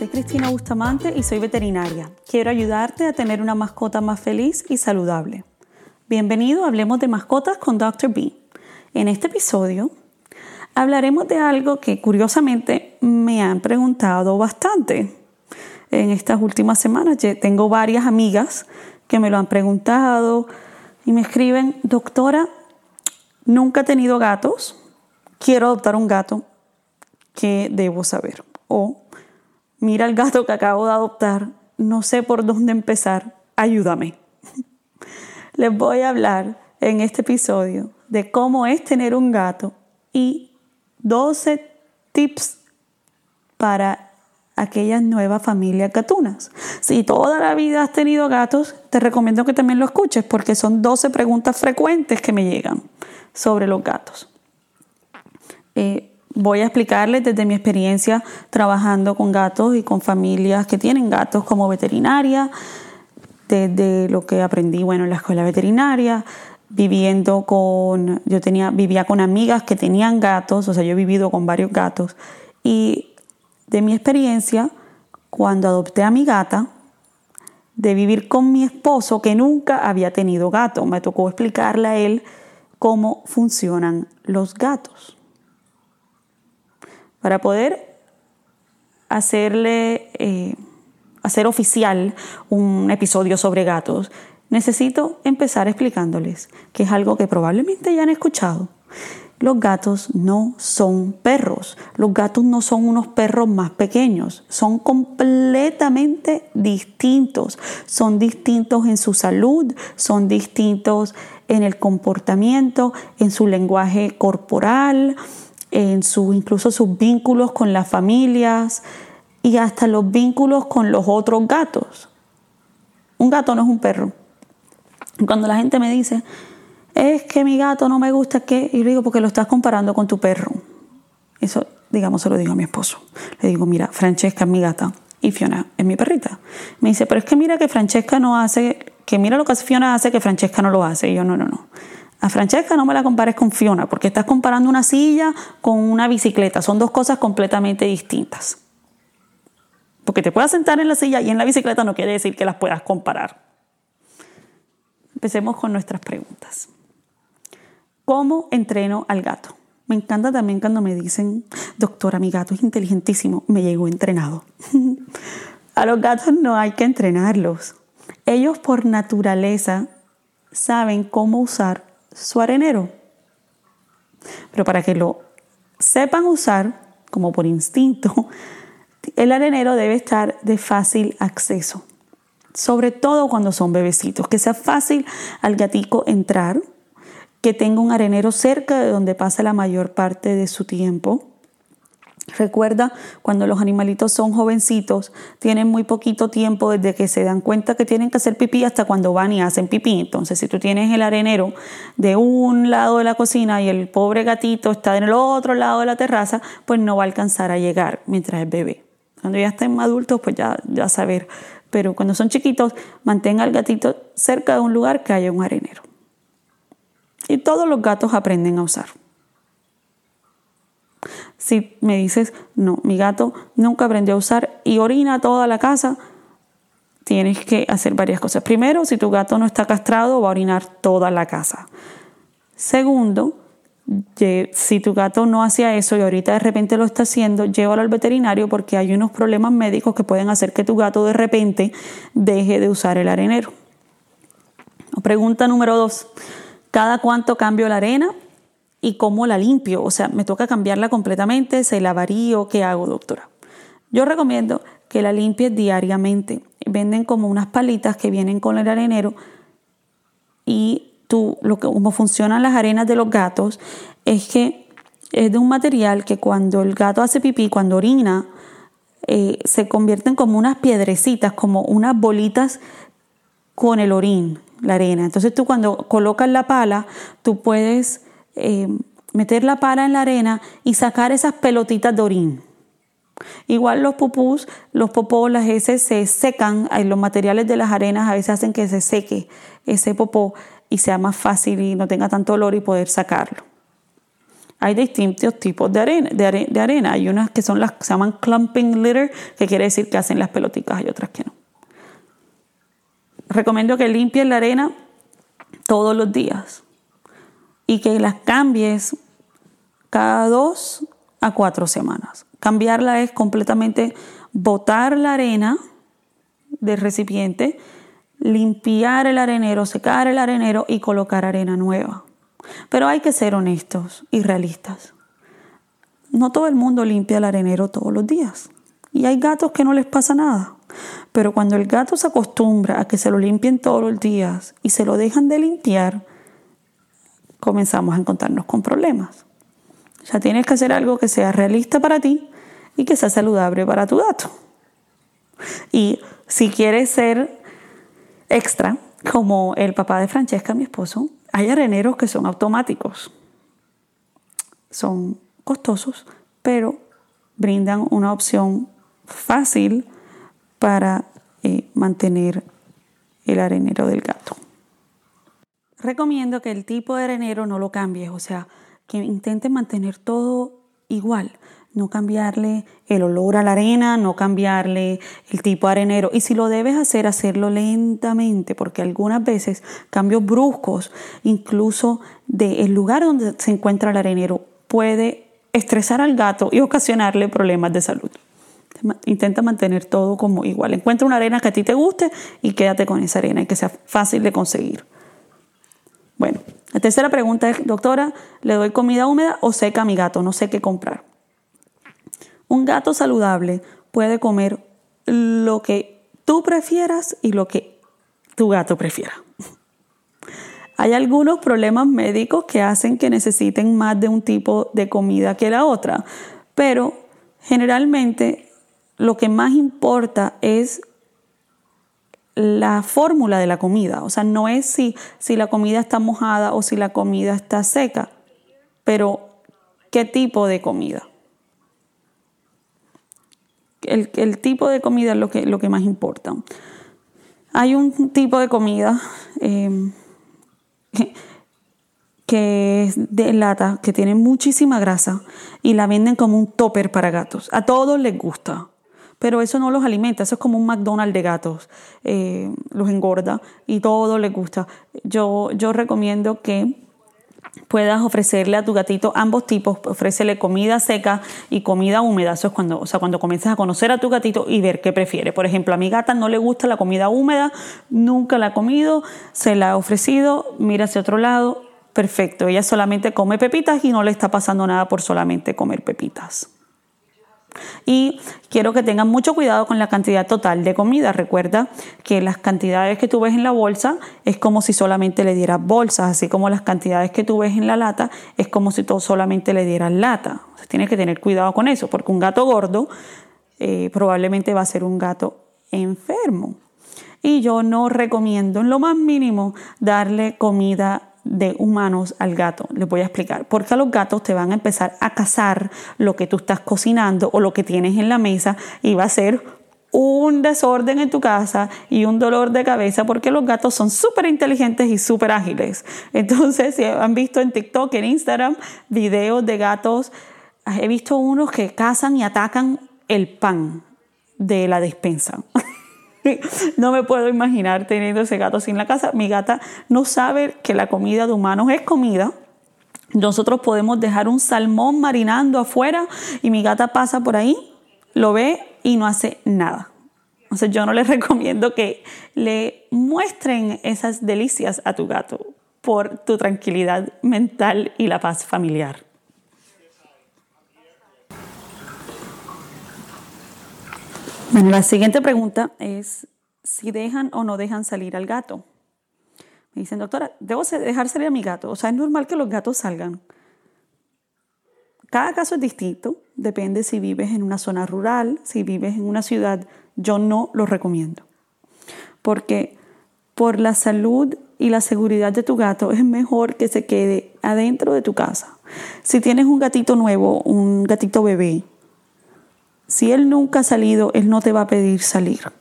Soy Cristina Bustamante y soy veterinaria. Quiero ayudarte a tener una mascota más feliz y saludable. Bienvenido a Hablemos de Mascotas con Dr. B. En este episodio hablaremos de algo que curiosamente me han preguntado bastante. En estas últimas semanas tengo varias amigas que me lo han preguntado y me escriben, doctora, nunca he tenido gatos, quiero adoptar un gato, ¿qué debo saber? O mira el gato que acabo de adoptar, no sé por dónde empezar, ayúdame. Les voy a hablar en este episodio de cómo es tener un gato y 12 tips para aquellas nuevas familias gatunas. Si toda la vida has tenido gatos, te recomiendo que también lo escuches porque son 12 preguntas frecuentes que me llegan sobre los gatos. Eh, voy a explicarles desde mi experiencia trabajando con gatos y con familias que tienen gatos como veterinaria, desde lo que aprendí bueno, en la escuela veterinaria, viviendo con, yo tenía, vivía con amigas que tenían gatos, o sea, yo he vivido con varios gatos, y de mi experiencia, cuando adopté a mi gata, de vivir con mi esposo que nunca había tenido gato, me tocó explicarle a él cómo funcionan los gatos para poder hacerle, eh, hacer oficial un episodio sobre gatos, necesito empezar explicándoles que es algo que probablemente ya han escuchado. Los gatos no son perros. Los gatos no son unos perros más pequeños. Son completamente distintos. Son distintos en su salud, son distintos en el comportamiento, en su lenguaje corporal, en su, incluso sus vínculos con las familias y hasta los vínculos con los otros gatos. Un gato no es un perro. Cuando la gente me dice, es que mi gato no me gusta, que Y le digo, porque lo estás comparando con tu perro. Eso, digamos, se lo digo a mi esposo. Le digo, mira, Francesca es mi gata y Fiona es mi perrita. Me dice, pero es que mira que Francesca no hace, que mira lo que Fiona hace que Francesca no lo hace. Y yo, no, no, no. A Francesca no me la compares con Fiona, porque estás comparando una silla con una bicicleta. Son dos cosas completamente distintas. Porque te puedas sentar en la silla y en la bicicleta no quiere decir que las puedas comparar. Empecemos con nuestras preguntas. ¿Cómo entreno al gato? Me encanta también cuando me dicen, doctora, mi gato es inteligentísimo, me llegó entrenado. a los gatos no hay que entrenarlos. Ellos por naturaleza saben cómo usar su arenero. Pero para que lo sepan usar, como por instinto, el arenero debe estar de fácil acceso. Sobre todo cuando son bebecitos, que sea fácil al gatico entrar, que tenga un arenero cerca de donde pasa la mayor parte de su tiempo Recuerda, cuando los animalitos son jovencitos, tienen muy poquito tiempo desde que se dan cuenta que tienen que hacer pipí hasta cuando van y hacen pipí. Entonces, si tú tienes el arenero de un lado de la cocina y el pobre gatito está en el otro lado de la terraza, pues no va a alcanzar a llegar mientras es bebé. Cuando ya estén adultos, pues ya, ya saber. Pero cuando son chiquitos, mantenga al gatito cerca de un lugar que haya un arenero. Y todos los gatos aprenden a usar. Si me dices, no, mi gato nunca aprendió a usar y orina toda la casa, tienes que hacer varias cosas. Primero, si tu gato no está castrado, va a orinar toda la casa. Segundo, si tu gato no hacía eso y ahorita de repente lo está haciendo, llévalo al veterinario porque hay unos problemas médicos que pueden hacer que tu gato de repente deje de usar el arenero. Pregunta número dos. ¿Cada cuánto cambio la arena? Y cómo la limpio. O sea, me toca cambiarla completamente, se la varío, ¿qué hago, doctora? Yo recomiendo que la limpies diariamente. Venden como unas palitas que vienen con el arenero y tú, lo que, como funcionan las arenas de los gatos es que es de un material que cuando el gato hace pipí, cuando orina, eh, se convierten como unas piedrecitas, como unas bolitas con el orín, la arena. Entonces tú cuando colocas la pala, tú puedes eh, meter la pala en la arena y sacar esas pelotitas de orín. Igual los pupús, los popós, las heces se secan, los materiales de las arenas a veces hacen que se seque ese popó y sea más fácil y no tenga tanto olor y poder sacarlo. hay distintos tipos de arena, de, arena. Hay unas que son las que se llaman clumping litter, que quiere decir que hacen las pelotitas, hay otras que no. Recomiendo que limpies la arena todos los días y que las cambies cada dos a cuatro semanas. Cambiarla es completamente botar la arena del recipiente, limpiar el arenero, secar el arenero y colocar arena nueva. Pero hay que ser honestos y realistas. No todo el mundo limpia el arenero todos los días. Y hay gatos que no les pasa nada. Pero cuando el gato se acostumbra a que se lo limpien todos los días y se lo dejan de limpiar, comenzamos a encontrarnos con problemas. Ya tienes que hacer algo que sea realista para ti y que sea saludable para tu gato. Y si quieres ser extra, como el papá de Francesca, mi esposo, hay areneros que son automáticos. Son costosos, pero brindan una opción fácil para eh, mantener el arenero del gato. Recomiendo que el tipo de arenero no lo cambies, o sea, que intentes mantener todo igual no cambiarle el olor a la arena, no cambiarle el tipo de arenero. Y si lo debes hacer, hacerlo lentamente, porque algunas veces cambios bruscos, incluso del lugar donde se encuentra el arenero, puede estresar al gato y ocasionarle problemas de salud. Intenta mantener todo como igual. Encuentra una arena que a ti te guste y quédate con esa arena y que sea fácil de conseguir. Bueno, la tercera pregunta es, doctora, ¿le doy comida húmeda o seca a mi gato? No sé qué comprar. Un gato saludable puede comer lo que tú prefieras y lo que tu gato prefiera. Hay algunos problemas médicos que hacen que necesiten más de un tipo de comida que la otra, pero generalmente lo que más importa es la fórmula de la comida. O sea, no es si, si la comida está mojada o si la comida está seca, pero qué tipo de comida el, tipo de comida es lo que, lo que más importa. Hay un tipo de comida em, que es de lata, que tiene muchísima grasa y la venden como un topper para gatos. A todos les gusta, pero eso no los alimenta, eso es como un McDonald's de gatos. Eh, los engorda y todo les gusta. Yo, yo recomiendo que puedas ofrecerle a tu gatito ambos tipos, ofrécele comida seca y comida húmeda. Eso es cuando, o sea, cuando comienzas a conocer a tu gatito y ver qué prefiere. Por ejemplo, a mi gata no le gusta la comida húmeda, nunca la ha comido, se la ha ofrecido, mira hacia otro lado, perfecto. Ella solamente come pepitas y no le está pasando nada por solamente comer pepitas. Y quiero que tengan mucho cuidado con la cantidad total de comida. Recuerda que las cantidades que tú ves en la bolsa es como si solamente le dieras bolsas, así como las cantidades que tú ves en la lata es como si tú solamente le dieras lata. tienes que tener cuidado con eso, porque un gato gordo eh, probablemente va a ser un gato enfermo. Y yo no recomiendo en lo más mínimo darle comida de humanos al gato. Les voy a explicar. Porque a los gatos te van a empezar a cazar lo que tú estás cocinando o lo que tienes en la mesa y va a ser un desorden en tu casa y un dolor de cabeza porque los gatos son súper inteligentes y súper ágiles. Entonces, si han visto en TikTok, en Instagram, videos de gatos, he visto unos que cazan y atacan el pan de la despensa. no me puedo imaginar teniendo ese gato sin la casa. Mi gata no sabe que la comida de humanos es comida. Nosotros podemos dejar un salmón marinando afuera y mi gata pasa por ahí, lo ve y no hace nada. Entonces yo no les recomiendo que le muestren esas delicias a tu gato por tu tranquilidad mental y la paz familiar. Bueno, la siguiente pregunta es si dejan o no dejan salir al gato. Me dicen, doctora, ¿debo dejar salir a mi gato? O sea, es normal que los gatos salgan. Cada caso es distinto, depende si vives en una zona rural, si vives en una ciudad, yo no lo recomiendo. Porque por la salud y la seguridad de tu gato es mejor que se quede adentro de tu casa. Si tienes un gatito nuevo, un gatito bebé, si él nunca ha salido, él no te va a pedir salir.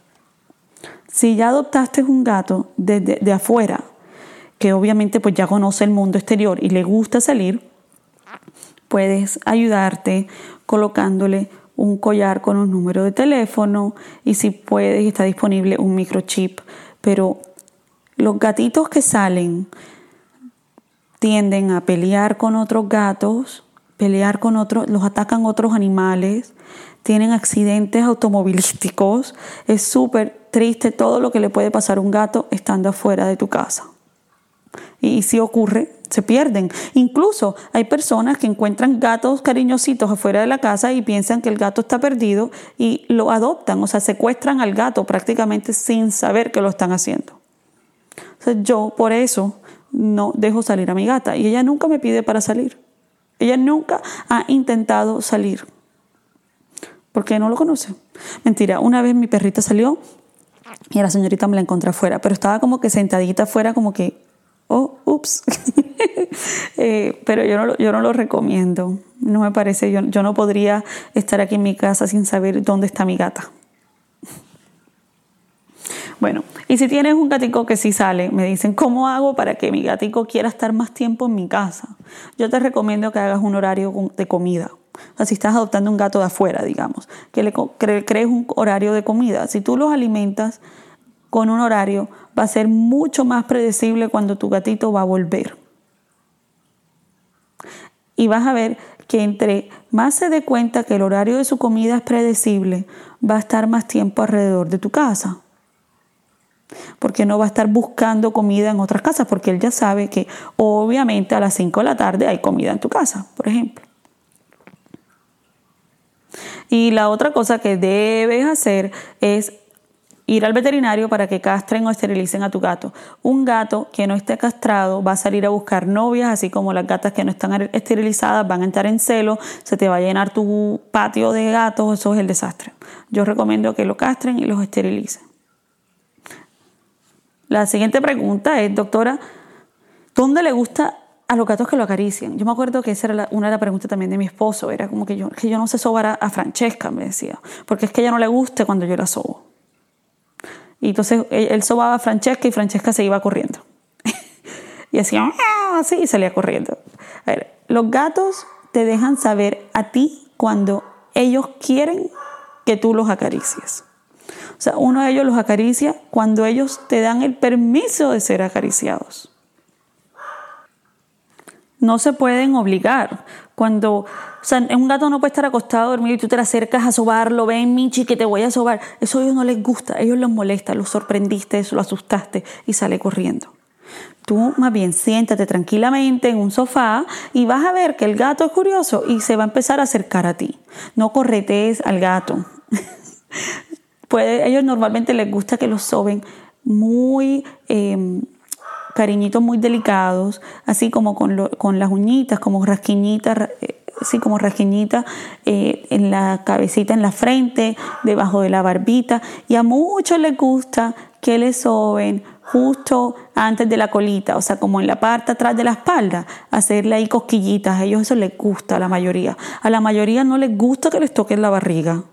Si ya adoptaste un gato de, afuera, que obviamente pues ya conoce el mundo exterior y le gusta salir, puedes ayudarte colocándole un collar con un número de teléfono y si puedes está disponible un microchip. Pero los gatitos que salen tienden a pelear con otros gatos, pelear con otros, los atacan otros animales, tienen accidentes automovilísticos. Es súper triste todo lo que le puede pasar a un gato estando afuera de tu casa. Y si ocurre, se pierden. Incluso hay personas que encuentran gatos cariñositos afuera de la casa y piensan que el gato está perdido y lo adoptan, o sea, secuestran al gato prácticamente sin saber que lo están haciendo. yo por eso no dejo salir a mi gata y ella nunca me pide para salir. Ella nunca ha intentado salir porque no lo conoce. Mentira, una vez mi perrita salió y la señorita me la encontré afuera, pero estaba como que sentadita afuera, como que, oh, ups. Eh, pero yo no, yo no lo recomiendo. No me parece, yo, yo no podría estar aquí en mi casa sin saber dónde está mi gata. Bueno, y si tienes un gatico que sí sale, me dicen, ¿cómo hago para que mi gatico quiera estar más tiempo en mi casa? Yo te recomiendo que hagas un horario de comida. Si estás adoptando un gato de afuera, digamos, que le crees un horario de comida. Si tú los alimentas con un horario, va a ser mucho más predecible cuando tu gatito va a volver. Y vas a ver que entre más se dé cuenta que el horario de su comida es predecible, va a estar más tiempo alrededor de tu casa porque no va a estar buscando comida en otras casas, porque él ya sabe que obviamente a las 5 de la tarde hay comida en tu casa, por ejemplo. Y la otra cosa que debes hacer es ir al veterinario para que castren o esterilicen a tu gato. Un gato que no esté castrado va a salir a buscar novias, así como las gatas que no están esterilizadas van a entrar en celo, se te va a llenar tu patio de gatos, eso es el desastre. Yo recomiendo que lo castren y los esterilicen. La siguiente pregunta es, doctora, ¿dónde le gusta a los gatos que lo acarician? Yo me acuerdo que esa era una de las preguntas también de mi esposo, era como que yo, que yo no sé sobar a, Francesca, me decía, porque es que ella no le gusta cuando yo la sobo. Y entonces él, sobaba a Francesca y Francesca se iba corriendo. y hacía así y salía corriendo. A ver, los gatos te dejan saber a ti cuando ellos quieren que tú los acaricies. O sea, uno de ellos los acaricia cuando ellos te dan el permiso de ser acariciados. No se pueden obligar. Cuando, o sea, un gato no puede estar acostado a dormir y tú te acercas a sobarlo, ven Michi que te voy a sobar. Eso a ellos no les gusta, a ellos les molesta, los sorprendiste, lo asustaste y sale corriendo. Tú más bien siéntate tranquilamente en un sofá y vas a ver que el gato es curioso y se va a empezar a acercar a ti. No corretees al gato. Puede, ellos normalmente les gusta que los soben muy em, cariñitos muy delicados, así como con, con las uñitas, como rasquiñitas, eh, así como rasquiñitas eh, en la cabecita, en la frente, debajo de la barbita. Y a muchos les gusta que les soben justo antes de la colita, o sea, como en la parte atrás de la espalda, hacerle ahí cosquillitas. A ellos eso les gusta, a la mayoría. A la mayoría no les gusta que les toquen la barriga.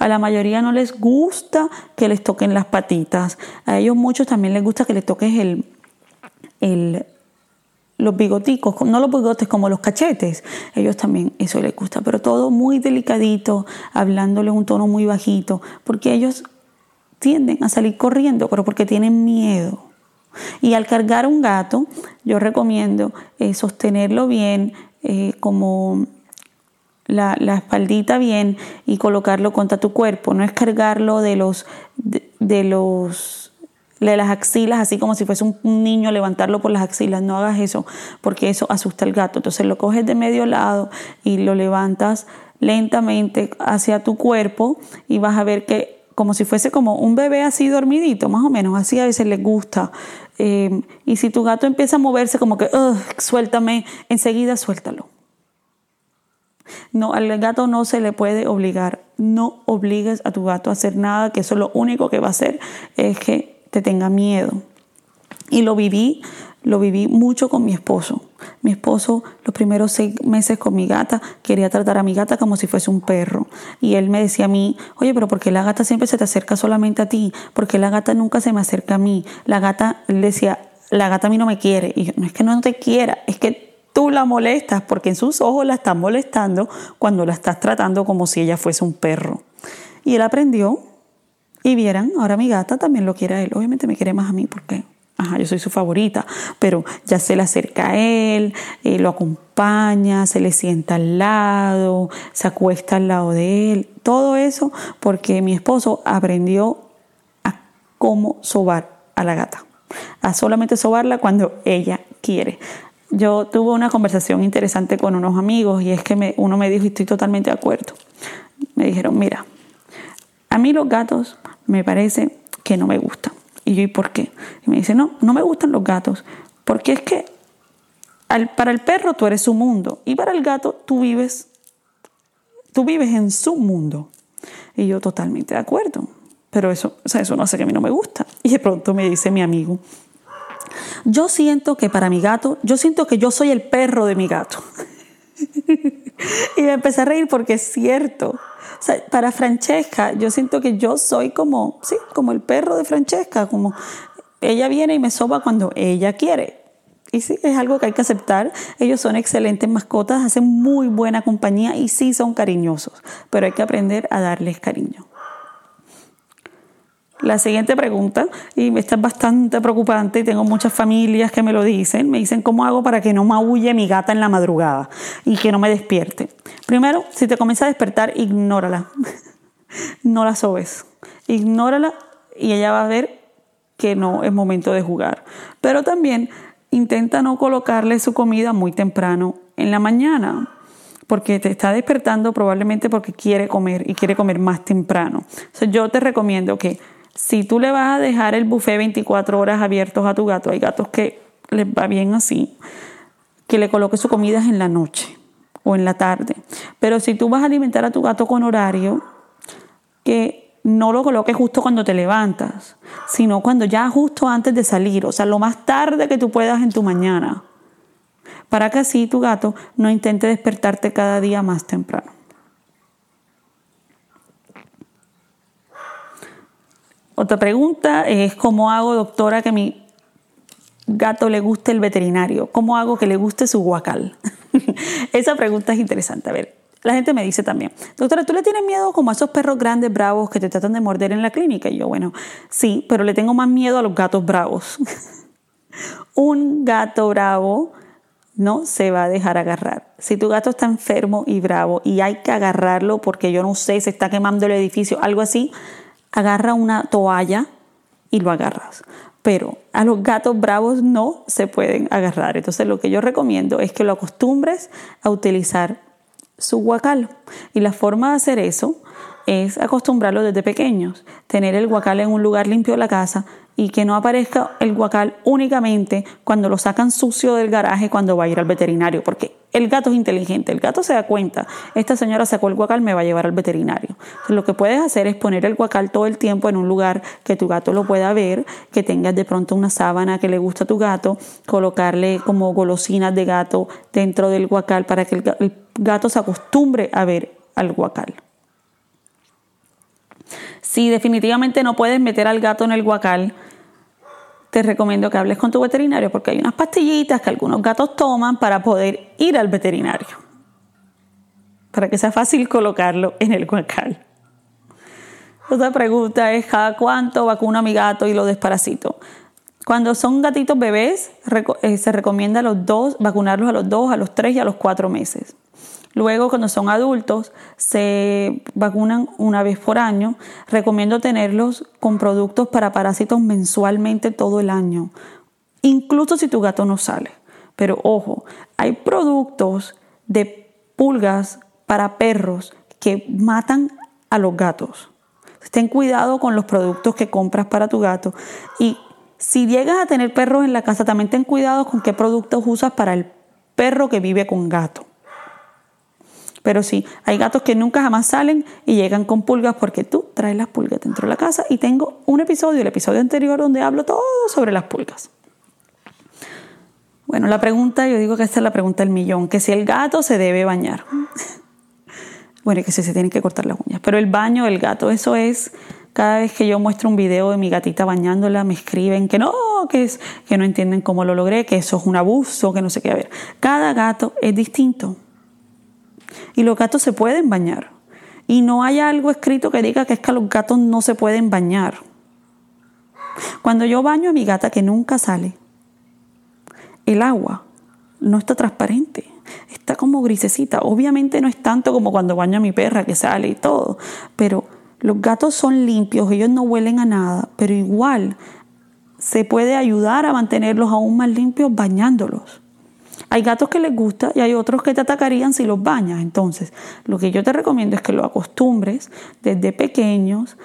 A la mayoría no les gusta que les toquen las patitas. A ellos muchos también les gusta que les toques el, el, los bigoticos, no los bigotes como los cachetes. Ellos también eso les gusta, pero todo muy delicadito, hablándole un tono muy bajito, porque ellos tienden a salir corriendo, pero porque tienen miedo. Y al cargar un gato, yo recomiendo eh, sostenerlo bien, eh, como la, espaldita bien y colocarlo contra tu cuerpo. No es cargarlo de los, de, los de las axilas, así como si fuese un niño, levantarlo por las axilas. No hagas eso, porque eso asusta al gato. Entonces lo coges de medio lado y lo levantas lentamente hacia tu cuerpo y vas a ver que como si fuese como un bebé así dormidito, más o menos, así a veces les gusta. Eh, y si tu gato empieza a moverse como que, suéltame, enseguida suéltalo. No, al gato no se le puede obligar. No obligues a tu gato a hacer nada, que eso lo único que va a hacer es que te tenga miedo. Y lo viví, lo viví mucho con mi esposo. Mi esposo, los primeros seis meses con mi gata, quería tratar a mi gata como si fuese un perro. Y él me decía a mí, oye, pero ¿por qué la gata siempre se te acerca solamente a ti? ¿Por qué la gata nunca se me acerca a mí? La gata, él decía, la gata a mí no me quiere. Y yo, no es que no te quiera, es que tú la molestas porque en sus ojos la estás molestando cuando la estás tratando como si ella fuese un perro. Y él aprendió y vieran, ahora mi gata también lo quiere a él. Obviamente me quiere más a mí porque Ajá, yo soy su favorita, pero ya se le acerca a él, eh, lo acompaña, se le sienta al lado, se acuesta al lado de él, todo eso porque mi esposo aprendió a cómo sobar a la gata, a solamente sobarla cuando ella quiere. Yo tuve una conversación interesante con unos amigos y es que uno me dijo, y estoy totalmente de acuerdo, me dijeron, mira, a mí los gatos me parece que no me gustan y yo, ¿y por qué? Y me dice, no, no me gustan los gatos, porque es que para el perro tú eres su mundo y para el gato tú vives, tú vives en su mundo. Y yo totalmente de acuerdo, pero eso, o sea, eso no hace que a mí no me gusta. Y de pronto me dice mi amigo, yo siento que para mi gato, yo siento que yo soy el perro de mi gato. y me empecé a reír porque es cierto para Francesca, yo siento que yo soy como, sí, como el perro de Francesca, como ella viene y me soba cuando ella quiere. Y sí, es algo que hay que aceptar. Ellos son excelentes mascotas, hacen muy buena compañía y sí son cariñosos, pero hay que aprender a darles cariño. La siguiente pregunta, y esta es bastante preocupante y tengo muchas familias que me lo dicen, me dicen cómo hago para que no maulle mi gata en la madrugada y que no me despierte. Primero, si te comienza a despertar, ignórala. no la sobes. Ignórala y ella va a ver que no es momento de jugar. Pero también intenta no colocarle su comida muy temprano en la mañana porque te está despertando probablemente porque quiere comer y quiere comer más temprano. yo te recomiendo que si tú le vas a dejar el buffet 24 horas abiertos a tu gato, hay gatos que les va bien así, que le coloques su comida en la noche o en la tarde. Pero si tú vas a alimentar a tu gato con horario, que no lo coloques justo cuando te levantas, sino cuando ya justo antes de salir, o sea, lo más tarde que tú puedas en tu mañana, para que así tu gato no intente despertarte cada día más temprano. Otra pregunta es cómo hago, doctora, que mi gato le guste el veterinario. ¿Cómo hago que le guste su guacal? Esa pregunta es interesante. A ver, la gente me dice también, doctora, ¿tú le tienes miedo como a esos perros grandes bravos que te tratan de morder en la clínica? Y yo, bueno, sí, pero le tengo más miedo a los gatos bravos. Un gato bravo no se va a dejar agarrar. Si tu gato está enfermo y bravo y hay que agarrarlo porque yo no sé, se está quemando el edificio, algo así, agarra una toalla y lo agarras. Pero a los gatos bravos no se pueden agarrar. Entonces lo que yo recomiendo es que lo acostumbres a utilizar su guacal. Y la forma de hacer eso es acostumbrarlo desde pequeños. Tener el guacal en un lugar limpio de la casa y que no aparezca el guacal únicamente cuando lo sacan sucio del garaje cuando va a ir al veterinario. Porque el gato es inteligente, el gato se da cuenta, esta señora sacó el guacal, me va a llevar al veterinario. Entonces, lo que puedes hacer es poner el guacal todo el tiempo en un lugar que tu gato lo pueda ver, que tengas de pronto una sábana que le gusta a tu gato, colocarle como golosinas de gato dentro del guacal para que el gato se acostumbre a ver al guacal. Si definitivamente no puedes meter al gato en el guacal, te recomiendo que hables con tu veterinario porque hay unas pastillitas que algunos gatos toman para poder ir al veterinario. Para que sea fácil colocarlo en el guacal. Otra pregunta es, ¿cada cuánto vacuno a mi gato y lo desparasito? Cuando son gatitos bebés, eh, se recomienda a los dos, vacunarlos a los dos, a los tres y a los cuatro meses. Luego, cuando son adultos, se vacunan una vez por año. Recomiendo tenerlos con productos para parásitos mensualmente todo el año, incluso si tu gato no sale. Pero ojo, hay productos de pulgas para perros que matan a los gatos. Ten cuidado con los productos que compras para tu gato. Y si llegas a tener perros en la casa, también ten cuidado con qué productos usas para el perro que vive con gato. Pero sí, hay gatos que nunca jamás salen y llegan con pulgas porque tú traes las pulgas dentro de la casa y tengo un episodio, el episodio anterior, donde hablo todo sobre las pulgas. Bueno, la pregunta, yo digo que esta es la pregunta del millón, que si el gato se debe bañar. bueno, que si se tienen que cortar las uñas. Pero el baño del gato, eso es, cada vez que yo muestro un video de mi gatita bañándola, me escriben que no, no, que es que no entienden cómo lo logré, que eso es un abuso, que no sé qué. A ver, cada gato es distinto. Y los gatos se pueden bañar. Y no hay algo escrito que diga que es que los gatos no se pueden bañar. Cuando yo baño a mi gata que nunca sale, el agua no está transparente, está como grisecita. Obviamente no es tanto como cuando baño a mi perra que sale y todo, pero los gatos son limpios, ellos no huelen a nada, pero igual se puede ayudar a mantenerlos aún más limpios bañándolos. Hay gatos que les gusta y hay otros que te atacarían si los bañas. Entonces, lo que yo te recomiendo es que lo acostumbres desde pequeños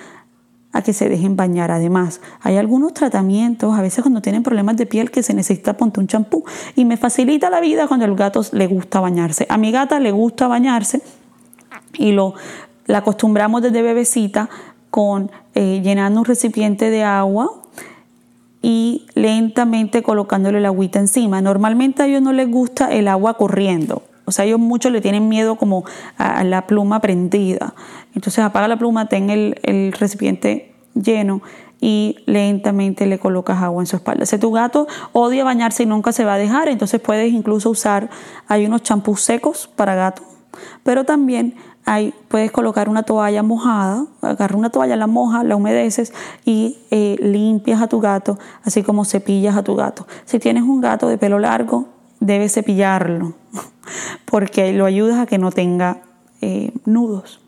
a que se dejen bañar. Además, hay algunos tratamientos, a veces cuando tienen problemas de piel, que se necesita ponte un champú. Y me facilita la vida cuando al gato le gusta bañarse. A mi gata le gusta bañarse y lo la acostumbramos desde bebecita con eh, llenando un recipiente de agua y lentamente colocándole la agüita encima. Normalmente a ellos no les gusta el agua corriendo. O sea, ellos muchos le tienen miedo como a, la pluma prendida. Entonces apaga la pluma, ten el, recipiente lleno y lentamente le colocas agua en su espalda. Si tu gato odia bañarse y nunca se va a dejar, entonces puedes incluso usar, hay unos champús secos para gato, pero también puedes colocar una toalla mojada, agarra una toalla, la moja, la humedeces y eh, limpias a tu gato, así como cepillas a tu gato. Si tienes un gato de pelo largo, debes cepillarlo, porque lo ayudas a que no tenga eh, nudos.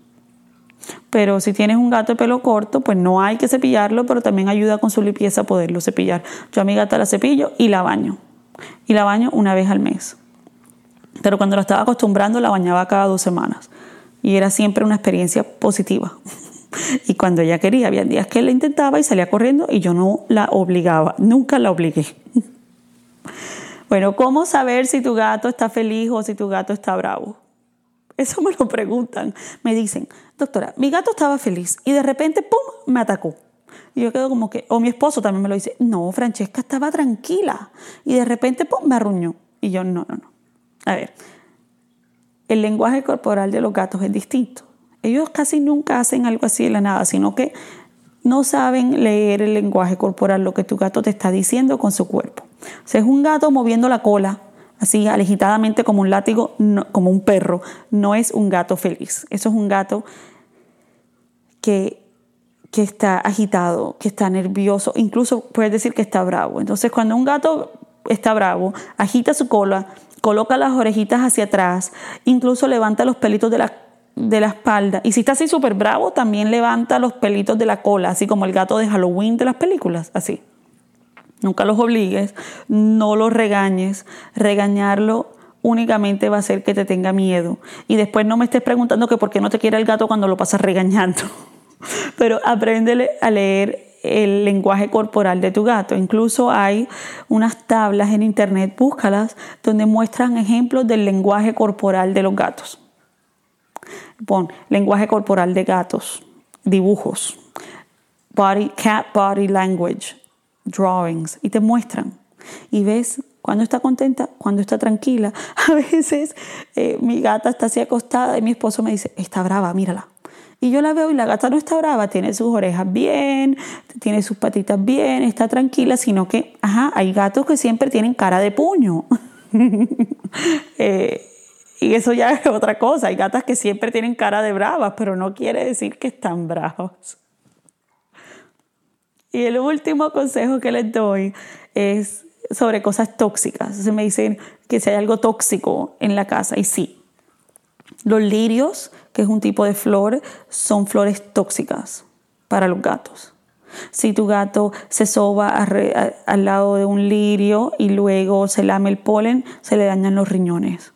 Pero si tienes un gato de pelo corto, pues no hay que cepillarlo, pero también ayuda con su limpieza a poderlo cepillar. Yo a mi gata la cepillo y la baño. Y la baño una vez al mes. Pero cuando la estaba acostumbrando, la bañaba cada dos semanas. Y era siempre una experiencia positiva. Y cuando ella quería, había días que la intentaba y salía corriendo y yo no la obligaba, nunca la obligué. Bueno, ¿cómo saber si tu gato está feliz o si tu gato está bravo? Eso me lo preguntan. Me dicen, doctora, mi gato estaba feliz y de repente, ¡pum!, me atacó. Y yo quedo como que, o mi esposo también me lo dice, no, Francesca estaba tranquila y de repente, ¡pum!, me arruñó. Y yo, no, no, no. A ver, el lenguaje corporal de los gatos es distinto. Ellos casi nunca hacen algo así de la nada, sino que no saben leer el lenguaje corporal, lo que tu gato te está diciendo con su cuerpo. O sea, es un gato moviendo la cola, así alegitadamente como un látigo, como un perro. No es un gato feliz. Eso es un gato que, que está agitado, que está nervioso, incluso puedes decir que está bravo. Entonces, cuando un gato está bravo, agita su cola, coloca las orejitas hacia atrás, incluso levanta los pelitos de la, de la espalda. Y si está así súper bravo, también levanta los pelitos de la cola, así como el gato de Halloween de las películas, así. Nunca los obligues, no los regañes. Regañarlo únicamente va a hacer que te tenga miedo. Y después no me estés preguntando que por qué no te quiere el gato cuando lo pasas regañando. Pero apréndele a leer el lenguaje corporal de tu gato. Incluso hay unas tablas en internet, búscalas, donde muestran ejemplos del lenguaje corporal de los gatos. Pon lenguaje corporal de gatos, dibujos, cat body language, drawings, y te muestran. Y ves cuando está contenta, cuando está tranquila. A veces eh, mi gata está así acostada y mi esposo me dice, está brava, mírala. Y yo la veo y la gata no está brava, tiene sus orejas bien, tiene sus patitas bien, está tranquila, sino que, ajá, hay gatos que siempre tienen cara de puño. Eh, y eso ya es otra cosa. Hay gatas que siempre tienen cara de bravas, pero no quiere decir que están bravos. Y el último consejo que les doy es sobre cosas tóxicas. Se me dicen que si hay algo tóxico en la casa, y sí. Los lirios que es un tipo de flor, son flores tóxicas para los gatos. Si tu gato se soba al lado de un lirio y luego se lame el polen, se le dañan los riñones.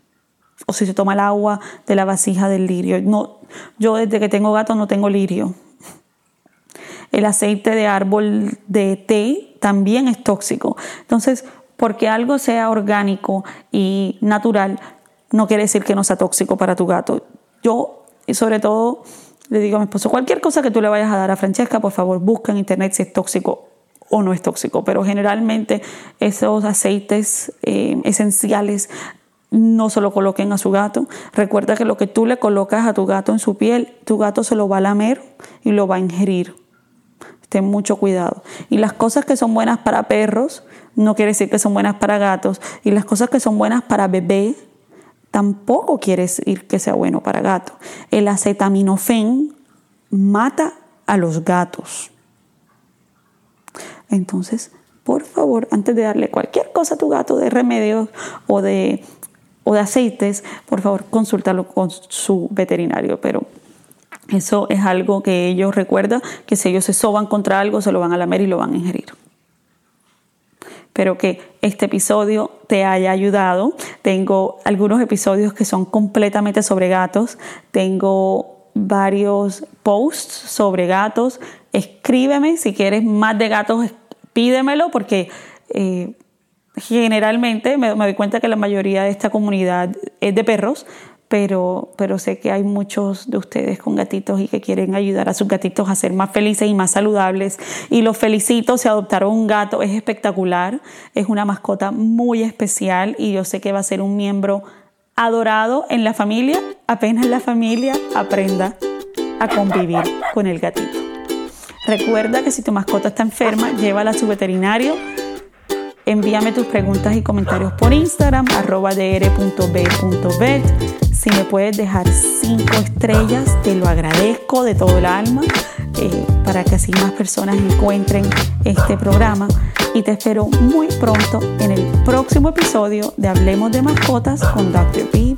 O si se toma el agua de la vasija del lirio. No, yo desde que tengo gato no tengo lirio. El aceite de árbol de té también es tóxico. Entonces, porque algo sea orgánico y natural, no quiere decir que no sea tóxico para tu gato. Yo y sobre todo, le digo a mi esposo, cualquier cosa que tú le vayas a dar a Francesca, por favor, busca en internet si es tóxico o no es tóxico. Pero generalmente esos aceites eh, esenciales no se lo coloquen a su gato. Recuerda que lo que tú le colocas a tu gato en su piel, tu gato se lo va a lamer y lo va a ingerir. ten mucho cuidado. Y las cosas que son buenas para perros no quiere decir que son buenas para gatos. Y las cosas que son buenas para bebé tampoco quiere decir que sea bueno para gato. El acetaminofén mata a los gatos. Entonces, por favor, antes de darle cualquier cosa a tu gato de remedios o de, o de aceites, por favor, consúltalo con su veterinario. Pero eso es algo que ellos recuerdan, que si ellos se soban contra algo, se lo van a lamer y lo van a ingerir. Espero que este episodio te haya ayudado. Tengo algunos episodios que son completamente sobre gatos. Tengo varios posts sobre gatos. Escríbeme si quieres más de gatos, pídemelo porque eh, generalmente me, me doy cuenta que la mayoría de esta comunidad es de perros, pero, pero sé que hay muchos de ustedes con gatitos y que quieren ayudar a sus gatitos a ser más felices y más saludables. Y los felicito, si adoptaron un gato es espectacular, es una mascota muy especial y yo sé que va a ser un miembro adorado en la familia, apenas la familia aprenda a convivir con el gatito. Recuerda que si tu mascota está enferma, llévala a su veterinario. Envíame tus preguntas y comentarios por Instagram, arroba dr.b.vet. Si me puedes dejar cinco estrellas, te lo agradezco de todo el alma eh, para que así más personas encuentren este programa. Y te espero muy pronto en el próximo episodio de Hablemos de Mascotas con Dr. B.